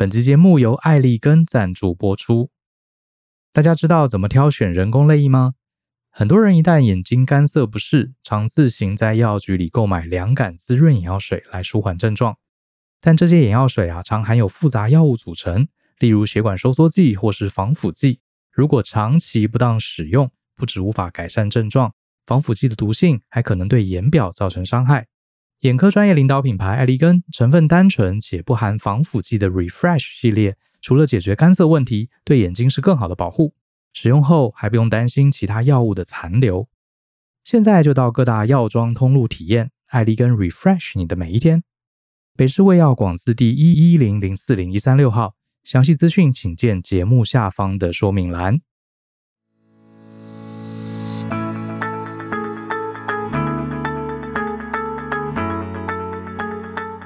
本期节目由艾利根赞助播出。大家知道怎么挑选人工泪液吗？很多人一旦眼睛干涩不适，常自行在药局里购买凉感滋润眼药水来舒缓症状。但这些眼药水啊，常含有复杂药物组成，例如血管收缩剂或是防腐剂。如果长期不当使用，不止无法改善症状，防腐剂的毒性还可能对眼表造成伤害。眼科专业领导品牌艾利根，成分单纯且不含防腐剂的 Refresh 系列，除了解决干涩问题，对眼睛是更好的保护。使用后还不用担心其他药物的残留。现在就到各大药妆通路体验艾利根 Refresh 你的每一天。北市卫药广字第一一零零四零一三六号，详细资讯请见节目下方的说明栏。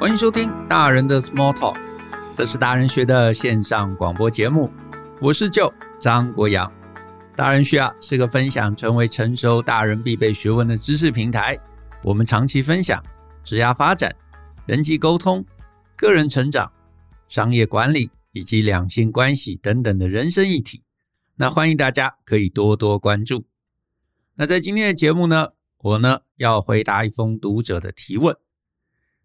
欢迎收听大人的 Small Talk，这是大人学的线上广播节目，我是叫张国阳。大人学啊是个分享成为成熟大人必备学问的知识平台，我们长期分享职业发展。人际沟通、个人成长、商业管理以及两性关系等等的人生议题，那欢迎大家可以多多关注。那在今天的节目呢，我呢要回答一封读者的提问。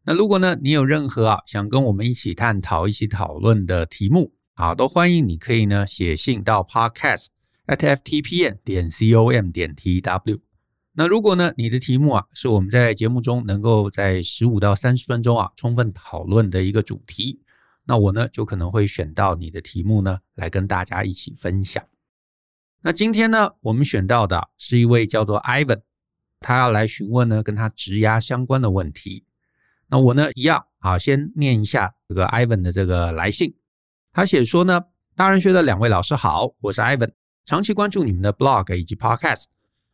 那如果呢你有任何啊想跟我们一起探讨、一起讨论的题目啊，都欢迎你可以呢写信到 podcast at ftpn 点 com 点 tw。那如果呢，你的题目啊是我们在节目中能够在十五到三十分钟啊充分讨论的一个主题，那我呢就可能会选到你的题目呢来跟大家一起分享。那今天呢，我们选到的是一位叫做 Ivan，他要来询问呢跟他职涯相关的问题。那我呢一样啊，先念一下这个 Ivan 的这个来信。他写说呢，大人学的两位老师好，我是 Ivan，长期关注你们的 blog 以及 podcast。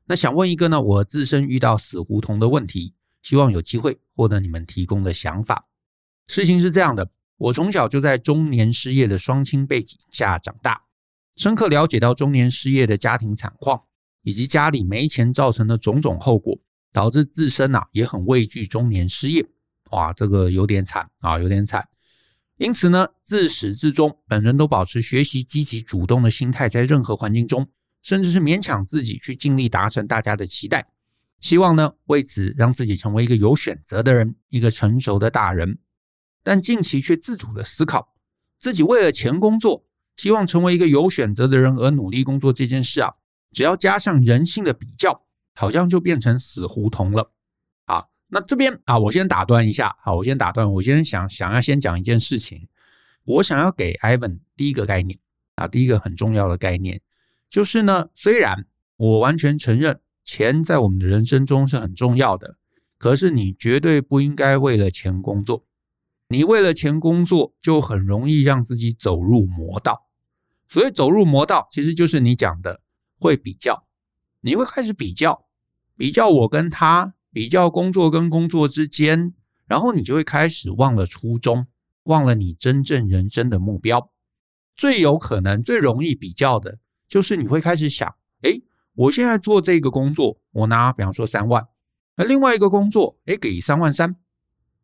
那想问一个呢，我自身遇到死胡同的问题，希望有机会获得你们提供的想法。事情是这样的，我从小就在中年失业的双亲背景下长大，深刻了解到中年失业的家庭惨况，以及家里没钱造成的种种后果，导致自身呐、啊、也很畏惧中年失业。哇，这个有点惨啊，有点惨。因此呢，自始至终，本人都保持学习积极主动的心态，在任何环境中。甚至是勉强自己去尽力达成大家的期待，希望呢为此让自己成为一个有选择的人，一个成熟的大人。但近期却自主的思考，自己为了钱工作，希望成为一个有选择的人而努力工作这件事啊，只要加上人性的比较，好像就变成死胡同了。那这边啊，我先打断一下，好，我先打断，我先想想要先讲一件事情，我想要给 Ivan 第一个概念啊，第一个很重要的概念。就是呢，虽然我完全承认钱在我们的人生中是很重要的，可是你绝对不应该为了钱工作。你为了钱工作，就很容易让自己走入魔道。所以走入魔道，其实就是你讲的会比较，你会开始比较，比较我跟他，比较工作跟工作之间，然后你就会开始忘了初衷，忘了你真正人生的目标。最有可能、最容易比较的。就是你会开始想，诶，我现在做这个工作，我拿比方说三万，那另外一个工作，诶，给三万三，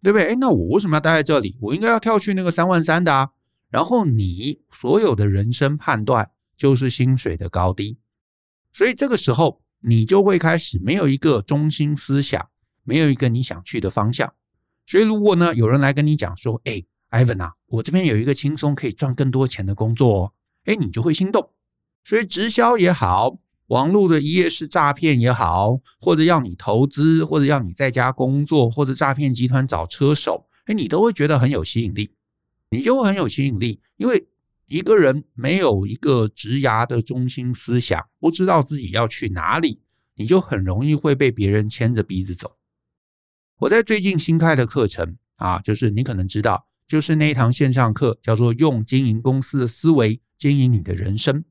对不对？诶，那我为什么要待在这里？我应该要跳去那个三万三的啊。然后你所有的人生判断就是薪水的高低，所以这个时候你就会开始没有一个中心思想，没有一个你想去的方向。所以如果呢，有人来跟你讲说，诶，Ivan 啊，我这边有一个轻松可以赚更多钱的工作哦，诶，你就会心动。所以直销也好，网络的一页式诈骗也好，或者要你投资，或者要你在家工作，或者诈骗集团找车手，哎，你都会觉得很有吸引力，你就会很有吸引力。因为一个人没有一个职涯的中心思想，不知道自己要去哪里，你就很容易会被别人牵着鼻子走。我在最近新开的课程啊，就是你可能知道，就是那一堂线上课，叫做“用经营公司的思维经营你的人生”。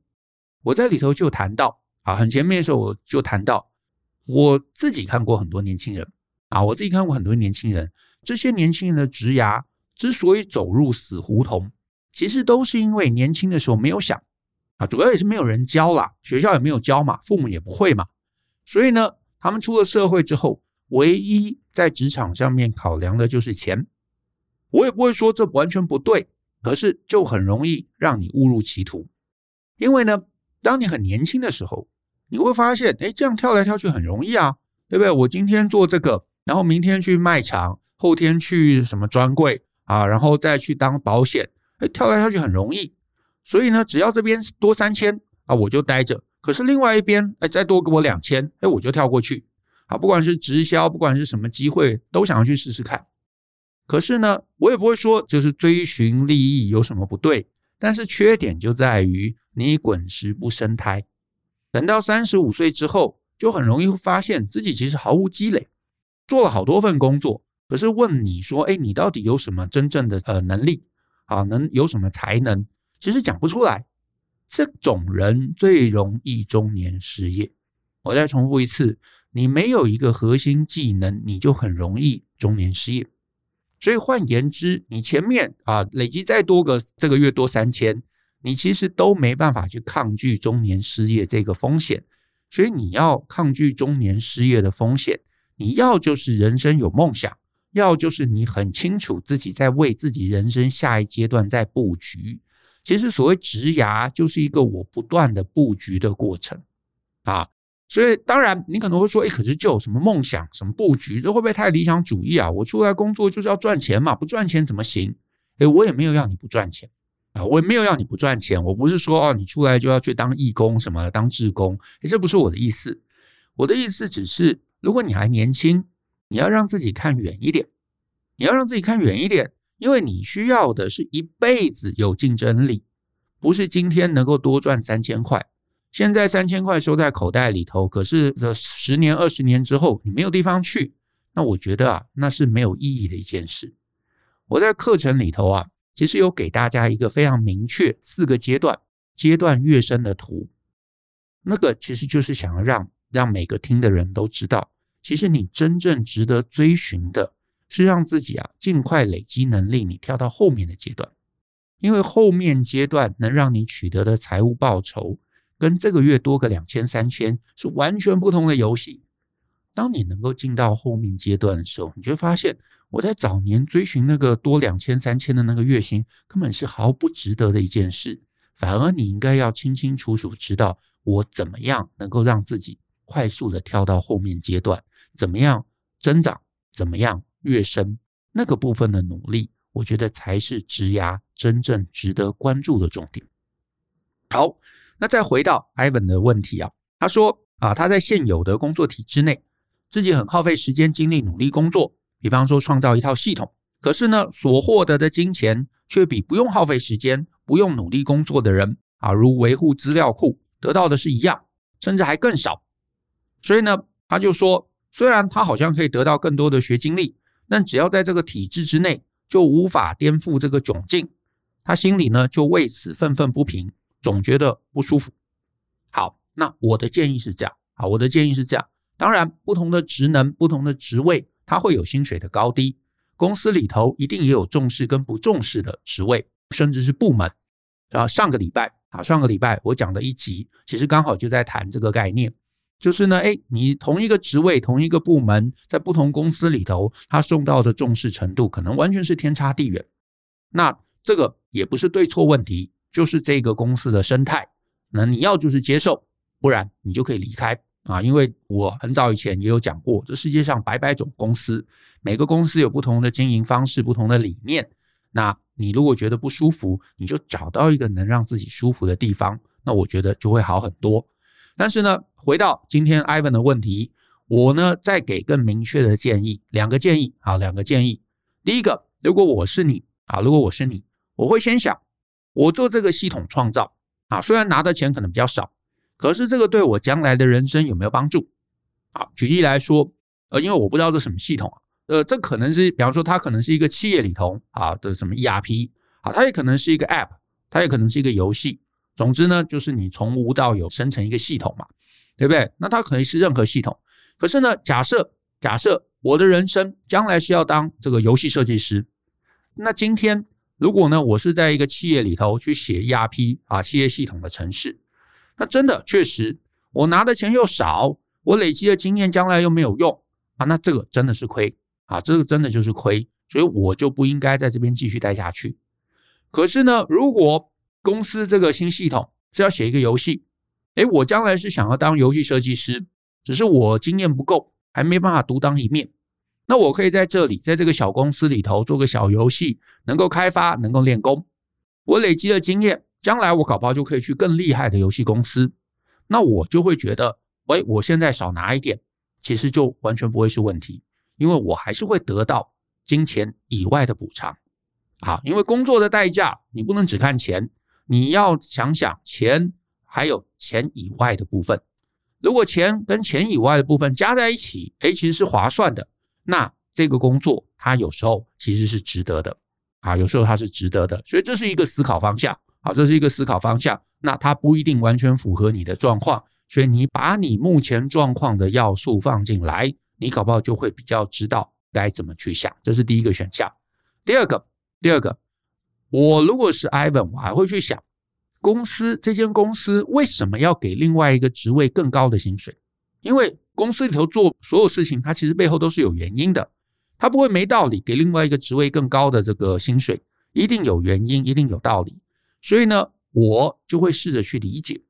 我在里头就谈到啊，很前面的时候我就谈到，我自己看过很多年轻人啊，我自己看过很多年轻人，这些年轻人的职涯之所以走入死胡同，其实都是因为年轻的时候没有想啊，主要也是没有人教啦，学校也没有教嘛，父母也不会嘛，所以呢，他们出了社会之后，唯一在职场上面考量的就是钱。我也不会说这完全不对可是就很容易让你误入歧途。因为呢，当你很年轻的时候，你会发现，哎，这样跳来跳去很容易啊，对不对？我今天做这个，然后明天去卖场，后天去什么专柜啊，然后再去当保险，哎，跳来跳去很容易。所以呢，只要这边多三千啊，我就待着。可是另外一边，哎，再多给我两千，哎，我就跳过去。啊，不管是直销，不管是什么机会，都想要去试试看。可是呢，我也不会说就是追寻利益有什么不对，但是缺点就在于你滚石不生苔。等到三十五岁之后，就很容易发现自己其实毫无积累，做了好多份工作，可是问你说，哎，你到底有什么真正的呃能力啊？能有什么才能？其实讲不出来。这种人最容易中年失业。我再重复一次。你没有一个核心技能，你就很容易中年失业。所以换言之，你前面啊累积再多个这个月多三千，你其实都没办法去抗拒中年失业这个风险。所以你要抗拒中年失业的风险，你要就是人生有梦想，要就是你很清楚自己在为自己人生下一阶段在布局。其实所谓职涯，就是一个我不断的布局的过程啊。所以，当然，你可能会说，哎，可是就有什么梦想、什么布局，这会不会太理想主义啊？我出来工作就是要赚钱嘛，不赚钱怎么行？哎，我也没有要你不赚钱啊，我也没有要你不赚钱。我不是说哦，你出来就要去当义工什么，当志工，哎，这不是我的意思。我的意思只是，如果你还年轻，你要让自己看远一点，你要让自己看远一点，因为你需要的是一辈子有竞争力，不是今天能够多赚三千块。现在三千块收在口袋里头，可是这十年、二十年之后，你没有地方去，那我觉得啊，那是没有意义的一件事。我在课程里头啊，其实有给大家一个非常明确四个阶段、阶段跃升的图，那个其实就是想要让让每个听的人都知道，其实你真正值得追寻的是让自己啊尽快累积能力，你跳到后面的阶段，因为后面阶段能让你取得的财务报酬。跟这个月多个两千三千是完全不同的游戏。当你能够进到后面阶段的时候，你就会发现，我在早年追寻那个多两千三千的那个月薪，根本是毫不值得的一件事。反而你应该要清清楚楚知道，我怎么样能够让自己快速的跳到后面阶段，怎么样增长，怎么样跃升，那个部分的努力，我觉得才是职涯真正值得关注的重点。好。那再回到 Ivan 的问题啊，他说啊，他在现有的工作体制内，自己很耗费时间精力努力工作，比方说创造一套系统，可是呢，所获得的金钱却比不用耗费时间、不用努力工作的人啊，如维护资料库得到的是一样，甚至还更少。所以呢，他就说，虽然他好像可以得到更多的学经历，但只要在这个体制之内，就无法颠覆这个窘境，他心里呢就为此愤愤不平。总觉得不舒服。好，那我的建议是这样。啊，我的建议是这样。当然，不同的职能、不同的职位，它会有薪水的高低。公司里头一定也有重视跟不重视的职位，甚至是部门。啊，上个礼拜啊，上个礼拜我讲的一集，其实刚好就在谈这个概念，就是呢，诶，你同一个职位、同一个部门，在不同公司里头，他受到的重视程度，可能完全是天差地远。那这个也不是对错问题。就是这个公司的生态，那你要就是接受，不然你就可以离开啊。因为我很早以前也有讲过，这世界上百百种公司，每个公司有不同的经营方式、不同的理念。那你如果觉得不舒服，你就找到一个能让自己舒服的地方，那我觉得就会好很多。但是呢，回到今天 Ivan 的问题，我呢再给更明确的建议，两个建议啊，两个建议。第一个，如果我是你啊，如果我是你，我会先想。我做这个系统创造啊，虽然拿的钱可能比较少，可是这个对我将来的人生有没有帮助？啊，举例来说，呃，因为我不知道这什么系统啊，呃，这可能是，比方说它可能是一个企业里头啊的什么 ERP，啊，它也可能是一个 App，它也可能是一个游戏。总之呢，就是你从无到有生成一个系统嘛，对不对？那它可能是任何系统。可是呢，假设假设我的人生将来是要当这个游戏设计师，那今天。如果呢，我是在一个企业里头去写 ERP 啊，企业系统的程式，那真的确实，我拿的钱又少，我累积的经验将来又没有用啊，那这个真的是亏啊，这个真的就是亏，所以我就不应该在这边继续待下去。可是呢，如果公司这个新系统是要写一个游戏，诶，我将来是想要当游戏设计师，只是我经验不够，还没办法独当一面。那我可以在这里，在这个小公司里头做个小游戏，能够开发，能够练功。我累积了经验，将来我搞不好就可以去更厉害的游戏公司。那我就会觉得，喂，我现在少拿一点，其实就完全不会是问题，因为我还是会得到金钱以外的补偿。啊，因为工作的代价，你不能只看钱，你要想想钱还有钱以外的部分。如果钱跟钱以外的部分加在一起，诶，其实是划算的。那这个工作它有时候其实是值得的，啊，有时候它是值得的。所以这是一个思考方向，好，这是一个思考方向。那它不一定完全符合你的状况，所以你把你目前状况的要素放进来，你搞不好就会比较知道该怎么去想。这是第一个选项。第二个。第二个，我如果是 Ivan，我还会去想，公司这间公司为什么要给另外一个职位更高的薪水？因为公司里头做所有事情，它其实背后都是有原因的，它不会没道理给另外一个职位更高的这个薪水，一定有原因，一定有道理。所以呢，我就会试着去理解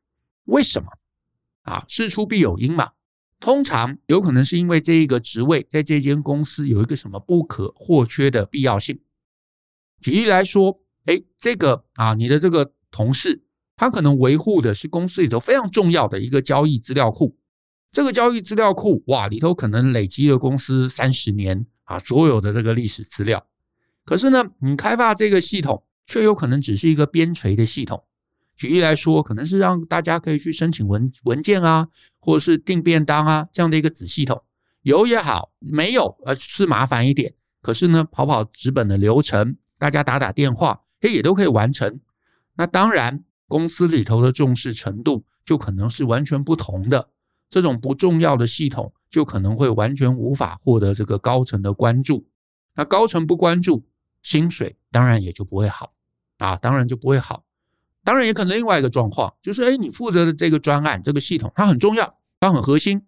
为什么啊，事出必有因嘛。通常有可能是因为这一个职位在这间公司有一个什么不可或缺的必要性。举例来说，哎，这个啊，你的这个同事，他可能维护的是公司里头非常重要的一个交易资料库。这个交易资料库，哇，里头可能累积了公司三十年啊所有的这个历史资料。可是呢，你开发这个系统，却有可能只是一个边陲的系统。举例来说，可能是让大家可以去申请文文件啊，或者是订便当啊这样的一个子系统。有也好，没有呃是麻烦一点。可是呢，跑跑纸本的流程。大家打打电话，诶，也都可以完成。那当然，公司里头的重视程度就可能是完全不同的。这种不重要的系统，就可能会完全无法获得这个高层的关注。那高层不关注，薪水当然也就不会好啊，当然就不会好。当然也可能另外一个状况，就是诶，你负责的这个专案，这个系统它很重要，它很核心。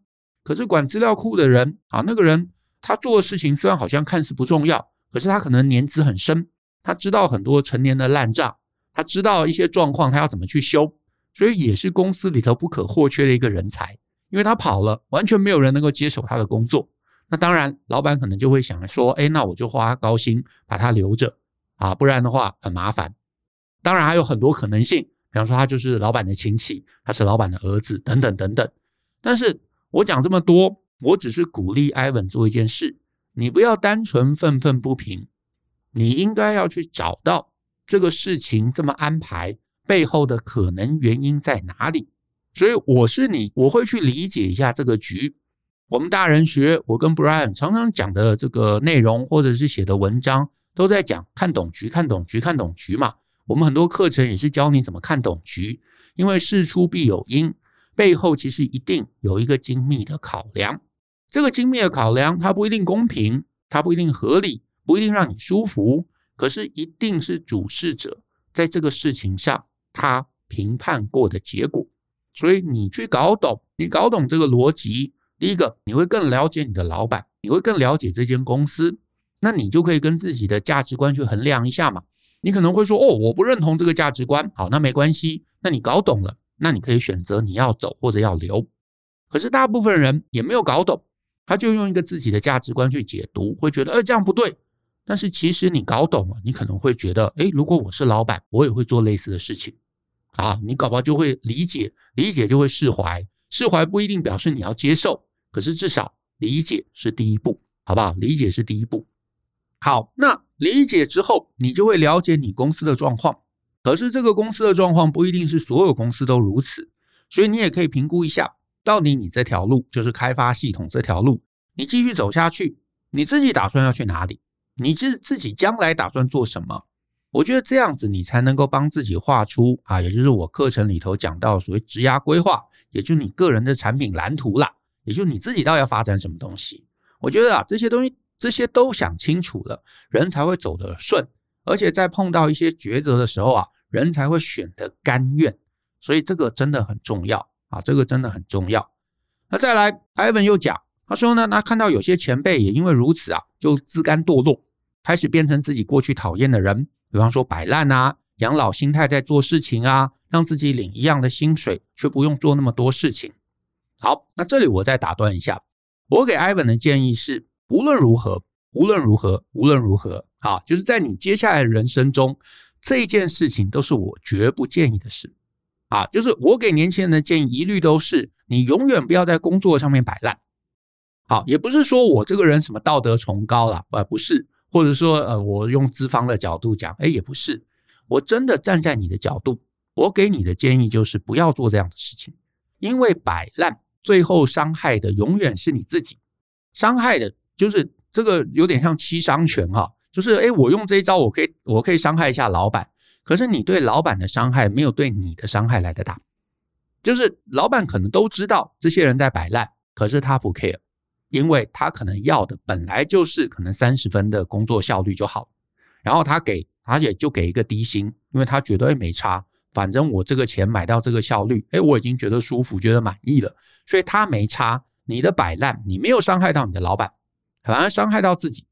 可是管资料库的人啊，那个人他做的事情虽然好像看似不重要，可是他可能年资很深。他知道很多陈年的烂账，他知道一些状况，他要怎么去修，所以也是公司里头不可或缺的一个人才。因为他跑了，完全没有人能够接手他的工作。那当然，老板可能就会想说：“哎，那我就花高薪把他留着啊，不然的话很麻烦。”当然还有很多可能性，比方说他就是老板的亲戚，他是老板的儿子，等等等等。但是我讲这么多，我只是鼓励 Ivan 做一件事，你不要单纯愤愤不平。你应该要去找到这个事情这么安排背后的可能原因在哪里。所以我是你，我会去理解一下这个局。我们大人学，我跟 Brian 常常讲的这个内容，或者是写的文章，都在讲看懂局，看懂局，看懂局嘛。我们很多课程也是教你怎么看懂局，因为事出必有因，背后其实一定有一个精密的考量。这个精密的考量，它不一定公平，它不一定合理。不一定让你舒服，可是一定是主事者在这个事情上他评判过的结果。所以你去搞懂，你搞懂这个逻辑，第一个你会更了解你的老板，你会更了解这间公司，那你就可以跟自己的价值观去衡量一下嘛。你可能会说，哦，我不认同这个价值观，好，那没关系，那你搞懂了，那你可以选择你要走或者要留。可是大部分人也没有搞懂，他就用一个自己的价值观去解读，会觉得，哎，这样不对。但是其实你搞懂了，你可能会觉得，诶，如果我是老板，我也会做类似的事情，啊，你搞不好就会理解，理解就会释怀，释怀不一定表示你要接受，可是至少理解是第一步，好不好？理解是第一步。好，那理解之后，你就会了解你公司的状况，可是这个公司的状况不一定是所有公司都如此，所以你也可以评估一下，到底你这条路，就是开发系统这条路，你继续走下去，你自己打算要去哪里？你自自己将来打算做什么？我觉得这样子你才能够帮自己画出啊，也就是我课程里头讲到所谓职涯规划，也就你个人的产品蓝图啦，也就你自己到底要发展什么东西。我觉得啊，这些东西这些都想清楚了，人才会走得顺，而且在碰到一些抉择的时候啊，人才会选得甘愿。所以这个真的很重要啊，这个真的很重要。那再来，Ivan 又讲。他说呢，他看到有些前辈也因为如此啊，就自甘堕落，开始变成自己过去讨厌的人，比方说摆烂啊，养老心态在做事情啊，让自己领一样的薪水，却不用做那么多事情。好，那这里我再打断一下，我给 Ivan 的建议是，无论如何，无论如何，无论如何，啊，就是在你接下来的人生中，这件事情都是我绝不建议的事，啊，就是我给年轻人的建议一律都是，你永远不要在工作上面摆烂，好，也不是说我这个人什么道德崇高了，呃，不是，或者说呃，我用资方的角度讲，哎，也不是，我真的站在你的角度，我给你的建议就是不要做这样的事情，因为摆烂。最后伤害的永远是你自己，伤害的就是这个有点像七伤拳哈，就是诶，我用这一招，我可以我可以伤害一下老板，可是你对老板的伤害没有对你的伤害来得大，就是老板可能都知道这些人在摆烂，可是他不 care，因为他可能要的本来就是可能三十分的工作效率就好，然后他给而且就给一个低薪，因为他觉得诶没差。反正我这个钱买到这个效率，哎，我已经觉得舒服，觉得满意了，所以他没差。你的摆烂，你没有伤害到你的老板，反而伤害到自己。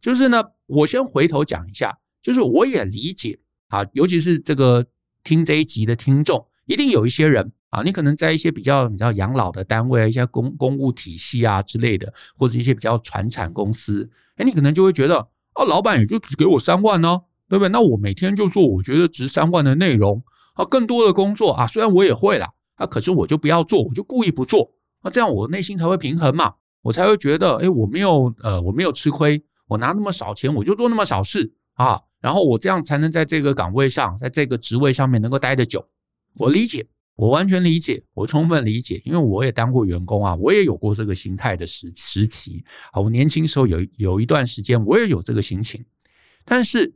就是呢，我先回头讲一下，就是我也理解啊，尤其是这个听这一集的听众，一定有一些人啊，你可能在一些比较你知道养老的单位啊，一些公公务体系啊之类的，或者一些比较传产公司，哎，你可能就会觉得，哦，老板也就只给我三万呢。对不对？那我每天就做我觉得值三万的内容啊，更多的工作啊，虽然我也会啦，啊，可是我就不要做，我就故意不做，那这样我内心才会平衡嘛，我才会觉得，哎，我没有呃，我没有吃亏，我拿那么少钱，我就做那么少事啊，然后我这样才能在这个岗位上，在这个职位上面能够待得久。我理解，我完全理解，我充分理解，因为我也当过员工啊，我也有过这个心态的时时期啊，我年轻时候有有一段时间我也有这个心情，但是。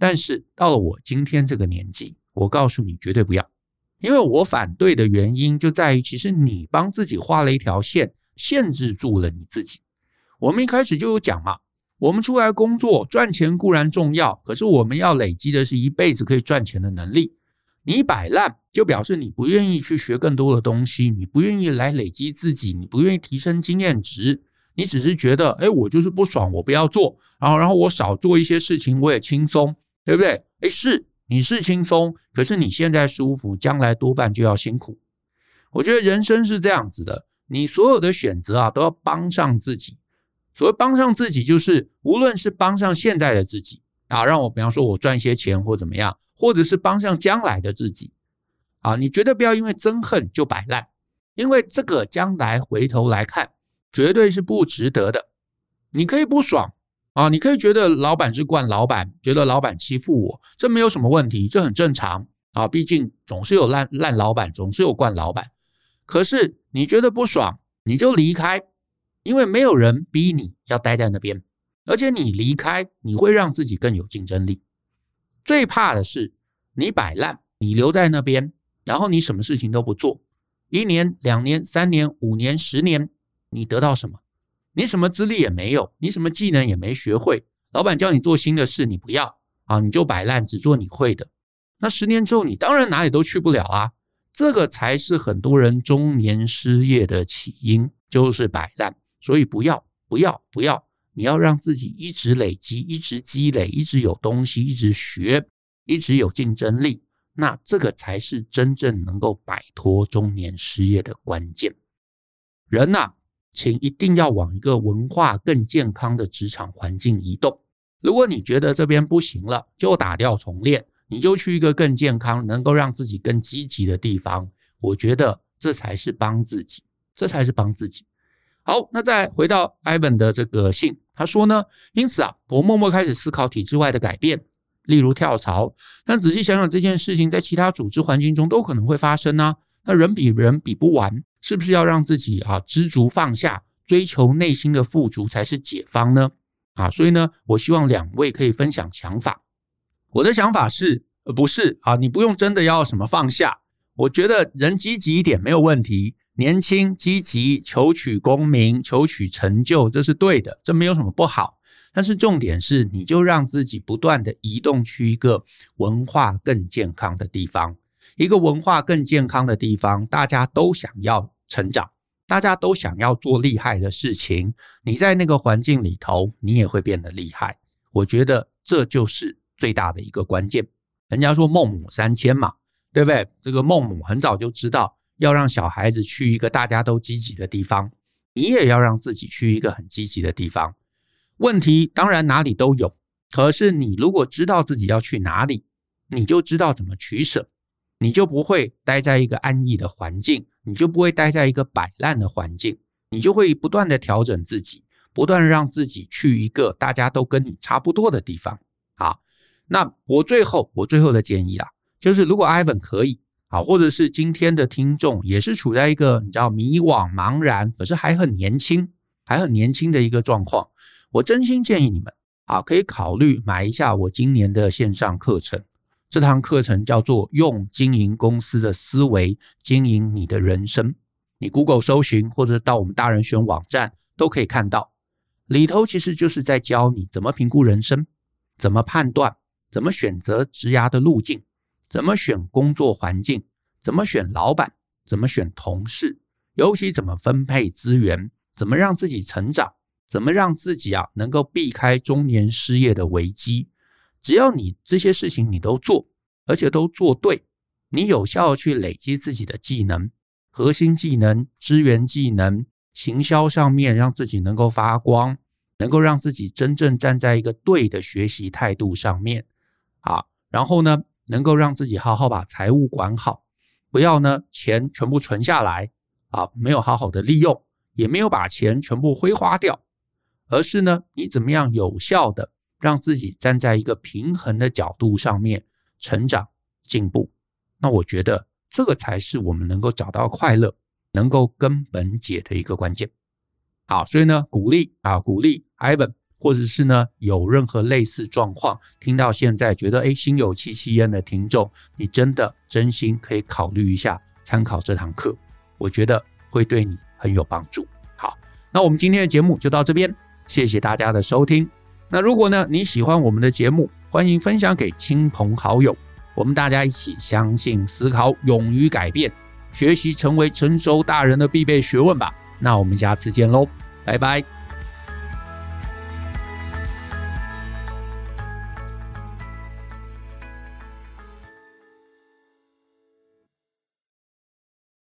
但是到了我今天这个年纪，我告诉你绝对不要，因为我反对的原因就在于，其实你帮自己画了一条线，限制住了你自己。我们一开始就有讲嘛，我们出来工作赚钱固然重要，可是我们要累积的是一辈子可以赚钱的能力。你摆烂，就表示你不愿意去学更多的东西，你不愿意来累积自己，你不愿意提升经验值，你只是觉得，哎，我就是不爽，我不要做，然后然后我少做一些事情，我也轻松。对不对？诶，是，你是轻松，可是你现在舒服，将来多半就要辛苦。我觉得人生是这样子的，你所有的选择啊，都要帮上自己。所谓帮上自己，就是无论是帮上现在的自己啊，让我比方说我赚一些钱或怎么样，或者是帮上将来的自己啊，你绝对不要因为憎恨就摆烂，因为这个将来回头来看，绝对是不值得的。你可以不爽。啊，你可以觉得老板是惯老板，觉得老板欺负我，这没有什么问题，这很正常啊。毕竟总是有烂烂老板，总是有惯老板。可是你觉得不爽，你就离开，因为没有人逼你要待在那边，而且你离开，你会让自己更有竞争力。最怕的是你摆烂，你留在那边，然后你什么事情都不做，一年、两年、三年、五年、十年，你得到什么？你什么资历也没有，你什么技能也没学会，老板叫你做新的事，你不要啊，你就摆烂，只做你会的。那十年之后，你当然哪里都去不了啊。这个才是很多人中年失业的起因，就是摆烂。所以不要，不要，不要，你要让自己一直累积，一直积累，一直有东西，一直学，一直有竞争力。那这个才是真正能够摆脱中年失业的关键。人呐。请一定要往一个文化更健康的职场环境移动。如果你觉得这边不行了，就打掉重练，你就去一个更健康、能够让自己更积极的地方。我觉得这才是帮自己，这才是帮自己。好，那再回到 Ivan 的这个信，他说呢，因此啊，我默默开始思考体制外的改变，例如跳槽。但仔细想想，这件事情在其他组织环境中都可能会发生呢、啊。那人比人比不完。是不是要让自己啊知足放下，追求内心的富足才是解方呢？啊，所以呢，我希望两位可以分享想法。我的想法是，呃，不是啊，你不用真的要什么放下。我觉得人积极一点没有问题，年轻积极求取功名、求取成就，这是对的，这没有什么不好。但是重点是，你就让自己不断的移动去一个文化更健康的地方。一个文化更健康的地方，大家都想要成长，大家都想要做厉害的事情。你在那个环境里头，你也会变得厉害。我觉得这就是最大的一个关键。人家说孟母三迁嘛，对不对？这个孟母很早就知道要让小孩子去一个大家都积极的地方，你也要让自己去一个很积极的地方。问题当然哪里都有，可是你如果知道自己要去哪里，你就知道怎么取舍，你就不会待在一个安逸的环境，你就不会待在一个摆烂的环境，你就会不断的调整自己。不断让自己去一个大家都跟你差不多的地方。好，那我最后我最后的建议啊，就是如果 Ivan 可以啊，或者是今天的听众也是处在一个你知道迷惘茫然，可是还很年轻，还很年轻的一个状况，我真心建议你们啊，可以考虑买一下我今年的线上课程。这堂课程叫做“用经营公司的思维经营你的人生”，你 Google 搜寻或者到我们大人选网站都可以看到。里头其实就是在教你怎么评估人生，怎么判断，怎么选择职涯的路径，怎么选工作环境，怎么选老板，怎么选同事，尤其怎么分配资源，怎么让自己成长，怎么让自己啊能够避开中年失业的危机。只要你这些事情你都做，而且都做对，你有效地去累积自己的技能，核心技能、支援技能。行销上面让自己能够发光，能够让自己真正站在一个对的学习态度上面，啊，然后呢，能够让自己好好把财务管好，不要呢钱全部存下来，啊，没有好好的利用，也没有把钱全部挥花掉，而是呢，你怎么样有效的让自己站在一个平衡的角度上面成长进步，那我觉得这个才是我们能够找到快乐。能够根本解的一个关键，好，所以呢，鼓励啊，鼓励 Ivan，或者是呢，有任何类似状况，听到现在觉得哎，心有戚戚焉的听众，你真的真心可以考虑一下参考这堂课，我觉得会对你很有帮助。好，那我们今天的节目就到这边，谢谢大家的收听。那如果呢，你喜欢我们的节目，欢迎分享给亲朋好友，我们大家一起相信、思考、勇于改变。学习成为成熟大人的必备学问吧。那我们下次见喽，拜拜。